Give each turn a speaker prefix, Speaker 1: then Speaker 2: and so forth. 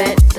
Speaker 1: it.